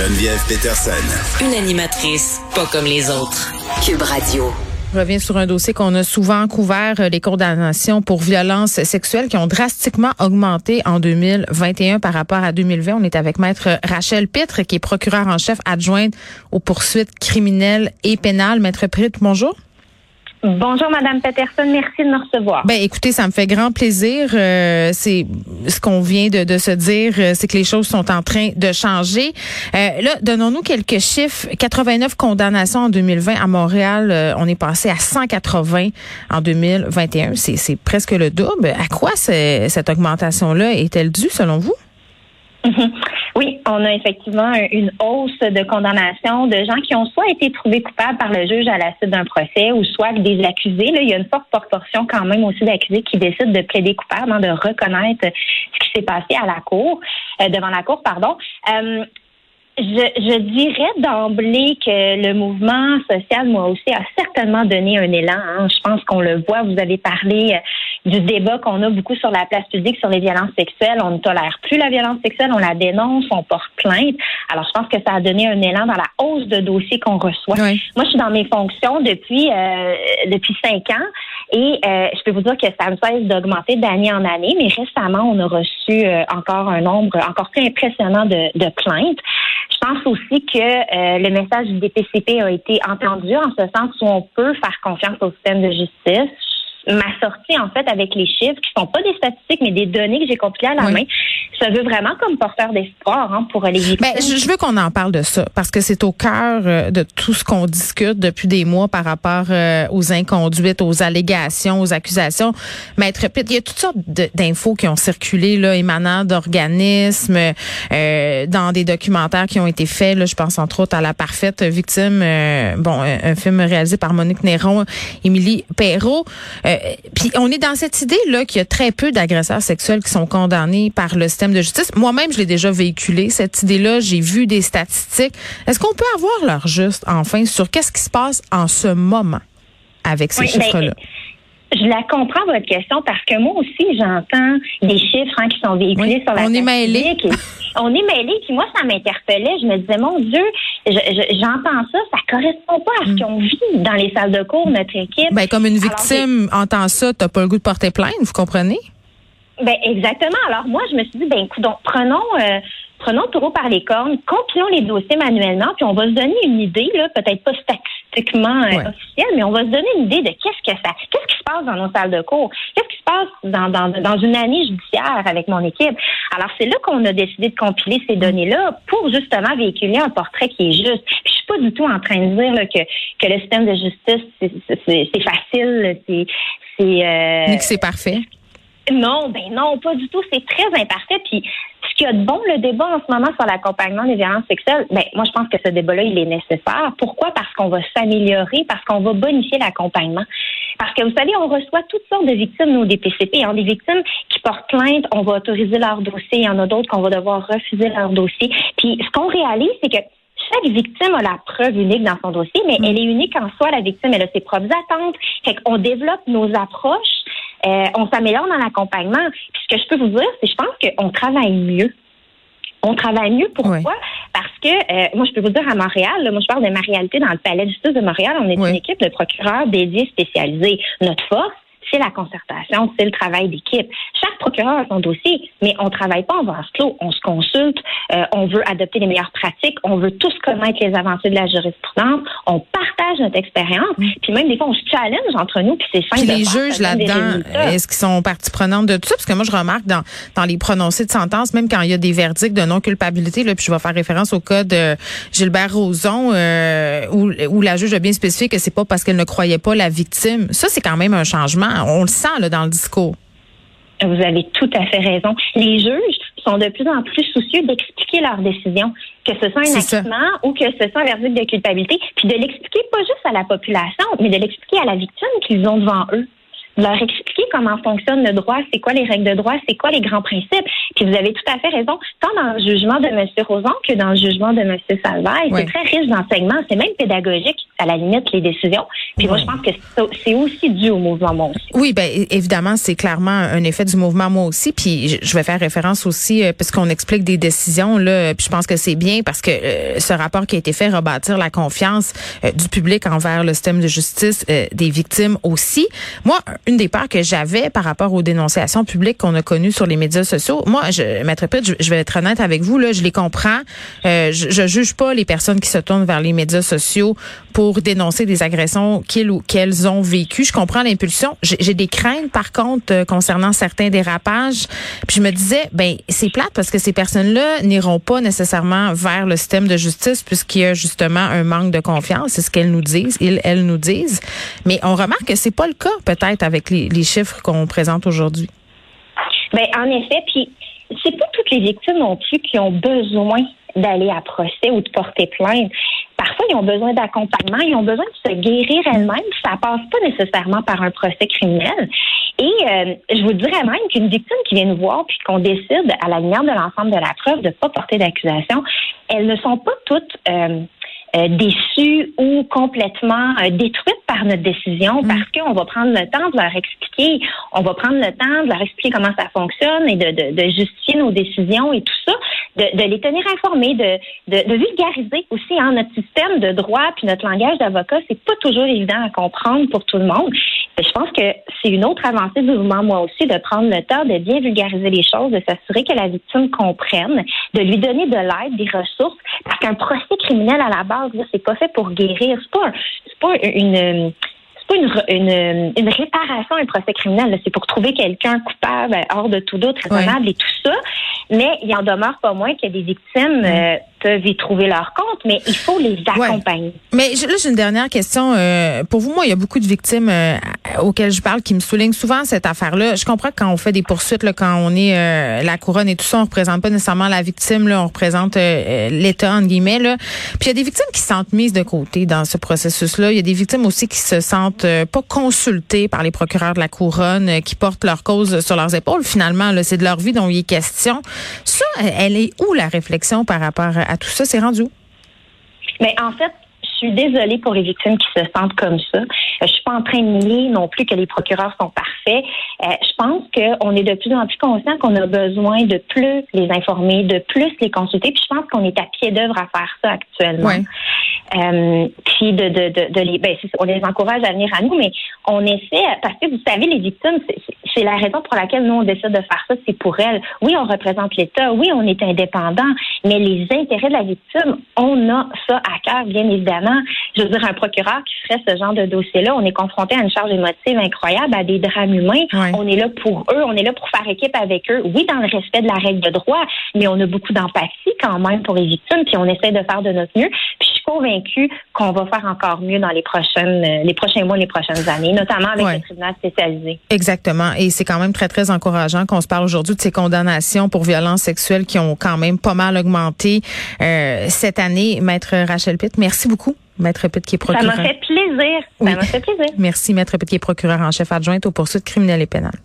Geneviève Peterson. Une animatrice pas comme les autres. Cube Radio. Je reviens sur un dossier qu'on a souvent couvert, euh, les condamnations pour violences sexuelles qui ont drastiquement augmenté en 2021 par rapport à 2020. On est avec maître Rachel Pitre, qui est procureure en chef adjointe aux poursuites criminelles et pénales. Maître Pitre, bonjour. Bonjour, Madame Peterson. Merci de me recevoir. Ben, écoutez, ça me fait grand plaisir. Euh, c'est ce qu'on vient de, de, se dire, euh, c'est que les choses sont en train de changer. Euh, là, donnons-nous quelques chiffres. 89 condamnations en 2020 à Montréal. Euh, on est passé à 180 en 2021. C'est presque le double. À quoi cette augmentation-là est-elle due, selon vous? Oui, on a effectivement une hausse de condamnation de gens qui ont soit été trouvés coupables par le juge à la suite d'un procès ou soit des accusés. Là, il y a une forte proportion quand même aussi d'accusés qui décident de plaider coupable, hein, de reconnaître ce qui s'est passé à la cour, euh, devant la cour, pardon. Euh, je, dirais d'emblée que le mouvement social, moi aussi, a certainement donné un élan. Hein. Je pense qu'on le voit. Vous avez parlé euh, du débat qu'on a beaucoup sur la place publique sur les violences sexuelles. On ne tolère plus la violence sexuelle, on la dénonce, on porte plainte. Alors, je pense que ça a donné un élan dans la hausse de dossiers qu'on reçoit. Moi, je suis dans mes fonctions depuis euh, depuis cinq ans et euh, je peux vous dire que ça ne cesse d'augmenter d'année en année. Mais récemment, on a reçu encore un nombre encore plus impressionnant de, de plaintes. Je pense aussi que euh, le message du DPCP a été entendu en ce sens où on peut faire confiance au système de justice ma sortie, en fait, avec les chiffres, qui sont pas des statistiques, mais des données que j'ai compilées à la main, ça veut vraiment comme porteur d'espoir hein, pour les victimes. Ben, je veux qu'on en parle de ça, parce que c'est au cœur euh, de tout ce qu'on discute depuis des mois par rapport euh, aux inconduites, aux allégations, aux accusations. Maître Pitt, il y a toutes sortes d'infos qui ont circulé, là, émanant d'organismes, euh, dans des documentaires qui ont été faits. Là, je pense entre autres à La Parfaite Victime, bon, un, un, film réalisé par Monique Néron, Émilie Perrault. Euh, puis on est dans cette idée là qu'il y a très peu d'agresseurs sexuels qui sont condamnés par le système de justice. Moi-même, je l'ai déjà véhiculé cette idée-là. J'ai vu des statistiques. Est-ce qu'on peut avoir leur juste enfin sur qu'est-ce qui se passe en ce moment avec ces ben, chiffres-là? Je la comprends votre question parce que moi aussi j'entends des chiffres hein, qui sont véhiculés sur la on est mêlés. on est mêlés. Puis moi ça m'interpellait. Je me disais mon Dieu, j'entends ça, ça correspond pas à ce mm. qu'on vit dans les salles de cours notre équipe. Ben comme une victime entend ça, t'as pas le goût de porter plainte, vous comprenez? Ben exactement. Alors moi je me suis dit ben écoute donc prenons euh, prenons le taureau par les cornes, compilons les dossiers manuellement, puis on va se donner une idée là, peut-être pas statistique statistiquement euh, mais on va se donner une idée de qu'est-ce que ça, qu'est-ce qui se passe dans nos salles de cours, qu'est-ce qui se passe dans, dans, dans une année judiciaire avec mon équipe? Alors c'est là qu'on a décidé de compiler ces données-là pour justement véhiculer un portrait qui est juste. Puis, je suis pas du tout en train de dire là, que que le système de justice c'est facile, c'est c'est euh, que c'est parfait. Non, ben non, pas du tout. C'est très imparfait. Puis qu'il y a de bon, le débat en ce moment sur l'accompagnement des violences sexuelles, ben moi je pense que ce débat-là, il est nécessaire. Pourquoi? Parce qu'on va s'améliorer, parce qu'on va bonifier l'accompagnement. Parce que vous savez, on reçoit toutes sortes de victimes, nos DPCP. Il y a des victimes qui portent plainte, on va autoriser leur dossier. Il y en a d'autres qu'on va devoir refuser leur dossier. Puis ce qu'on réalise, c'est que chaque victime a la preuve unique dans son dossier, mais mm. elle est unique en soi, la victime. Elle a ses propres attentes. Fait qu'on développe nos approches euh, on s'améliore dans l'accompagnement. Puis ce que je peux vous dire, c'est que je pense qu'on travaille mieux. On travaille mieux. Pourquoi? Parce que, euh, moi, je peux vous dire à Montréal, moi, je parle de ma réalité dans le palais de justice de Montréal, on est une équipe de procureurs dédiés spécialisés. Notre force, c'est la concertation, c'est le travail d'équipe. Chaque procureur a son dossier, mais on travaille pas en vase clos. On se consulte, euh, on veut adopter les meilleures pratiques, on veut tous connaître les avancées de la jurisprudence, on partage notre expérience, mm. puis même des fois on se challenge entre nous, puis c'est Puis les juges là-dedans, est-ce qu'ils sont partie prenante de tout ça? Parce que moi, je remarque dans, dans les prononcés de sentence, même quand il y a des verdicts de non-culpabilité, là, puis je vais faire référence au cas de Gilbert Rozon, euh, où, où la juge a bien spécifié que c'est pas parce qu'elle ne croyait pas la victime. Ça, c'est quand même un changement on le sent là, dans le discours. Vous avez tout à fait raison. Les juges sont de plus en plus soucieux d'expliquer leurs décisions, que ce soit un acquittement ou que ce soit un verdict de culpabilité, puis de l'expliquer pas juste à la population, mais de l'expliquer à la victime qu'ils ont devant eux. Leur expliquer comment fonctionne le droit, c'est quoi les règles de droit, c'est quoi les grands principes. Puis vous avez tout à fait raison, tant dans le jugement de M. Rosan que dans le jugement de M. Salvaille. C'est très riche d'enseignement, c'est même pédagogique, à la limite, les décisions. Puis moi, je pense que c'est aussi dû au mouvement Moi aussi. Oui, ben évidemment, c'est clairement un effet du mouvement Moi aussi. Puis je vais faire référence aussi, euh, parce qu'on explique des décisions, là, puis je pense que c'est bien parce que euh, ce rapport qui a été fait rebâtir la confiance euh, du public envers le système de justice, des victimes aussi. Moi, une des peurs que j'avais par rapport aux dénonciations publiques qu'on a connues sur les médias sociaux, moi, je, Maître Pitt, je, vais être honnête avec vous, là, je les comprends. Euh, je, je juge pas les personnes qui se tournent vers les médias sociaux pour dénoncer des agressions qu'ils ou qu'elles ont vécues. Je comprends l'impulsion. J'ai des craintes, par contre, euh, concernant certains dérapages. Puis je me disais, ben c'est plate parce que ces personnes-là n'iront pas nécessairement vers le système de justice puisqu'il y a justement un manque de confiance. C'est ce qu'elles nous disent, ils, elles nous disent. Mais on remarque que c'est pas le cas peut-être avec les, chiffres qu'on présente aujourd'hui? Ben en effet, puis c'est pas toutes les victimes non plus qui ont besoin d'aller à procès ou de porter plainte. Parfois, ils ont besoin d'accompagnement, ils ont besoin de se guérir elles-mêmes. Ça passe pas nécessairement par un procès criminel. Et euh, je vous dirais même qu'une victime qui vient nous voir puis qu'on décide, à la lumière de l'ensemble de la preuve, de ne pas porter d'accusation, elles ne sont pas toutes euh, euh, déçues ou complètement détruites notre décision mm. parce qu'on va prendre le temps de leur expliquer, on va prendre le temps de leur expliquer comment ça fonctionne et de, de, de justifier nos décisions et tout ça, de, de les tenir informés, de, de, vulgariser aussi hein, notre système de droit puis notre langage d'avocat, c'est pas toujours évident à comprendre pour tout le monde. Je pense que c'est une autre avancée du mouvement, moi aussi, de prendre le temps de bien vulgariser les choses, de s'assurer que la victime comprenne, de lui donner de l'aide, des ressources, parce qu'un procès criminel à la base c'est pas fait pour guérir. C'est pas, pas une, pas une, une, réparation un procès criminel. C'est pour trouver quelqu'un coupable hors de tout doute, raisonnable et tout ça. Mais il en demeure pas moins qu'il y a des victimes euh, peuvent y trouver leur compte, mais il faut les accompagner. Mais là, j'ai une dernière question. Euh, pour vous, moi, il y a beaucoup de victimes euh, auxquelles je parle qui me soulignent souvent cette affaire-là. Je comprends que quand on fait des poursuites, là, quand on est euh, la couronne et tout ça, on représente pas nécessairement la victime, là, on représente l'État, entre guillemets. Là. Puis il y a des victimes qui se sentent mises de côté dans ce processus-là. Il y a des victimes aussi qui se sentent pas consultées par les procureurs de la couronne, qui portent leur cause sur leurs épaules. Finalement, c'est de leur vie dont il est question. Ça, elle est où la réflexion par rapport à tout ça? C'est rendu où? Mais en fait, je suis désolée pour les victimes qui se sentent comme ça. Je suis pas en train de nier non plus que les procureurs sont parfaits. Euh, je pense qu'on est de plus en plus conscient qu'on a besoin de plus les informer, de plus les consulter. Puis je pense qu'on est à pied d'œuvre à faire ça actuellement. Euh, puis de, de, de, de les, ben, on les encourage à venir à nous, mais on essaie parce que vous savez, les victimes, c'est la raison pour laquelle nous on décide de faire ça, c'est pour elles. Oui, on représente l'État, oui, on est indépendant, mais les intérêts de la victime, on a ça à cœur, bien évidemment. Je veux dire, un procureur qui ferait ce genre de dossier-là, on est confronté à une charge émotive incroyable, à des drames humains. On est là pour eux, on est là pour faire équipe avec eux. Oui, dans le respect de la règle de droit, mais on a beaucoup d'empathie quand même pour les victimes, puis on essaie de faire de notre mieux. Puis je suis convaincue qu'on va faire encore mieux dans les prochaines, euh, les prochains mois, les prochaines années, notamment avec le tribunal spécialisé. Exactement. Et c'est quand même très, très encourageant qu'on se parle aujourd'hui de ces condamnations pour violences sexuelles qui ont quand même pas mal augmenté euh, cette année. Maître Rachel Pitt, merci beaucoup. Maître Pitt qui est procureur. Ça m'a fait plaisir. Ça m'a fait plaisir. Merci, Maître Pitt qui est procureur en chef adjointe aux poursuites criminelles et pénales.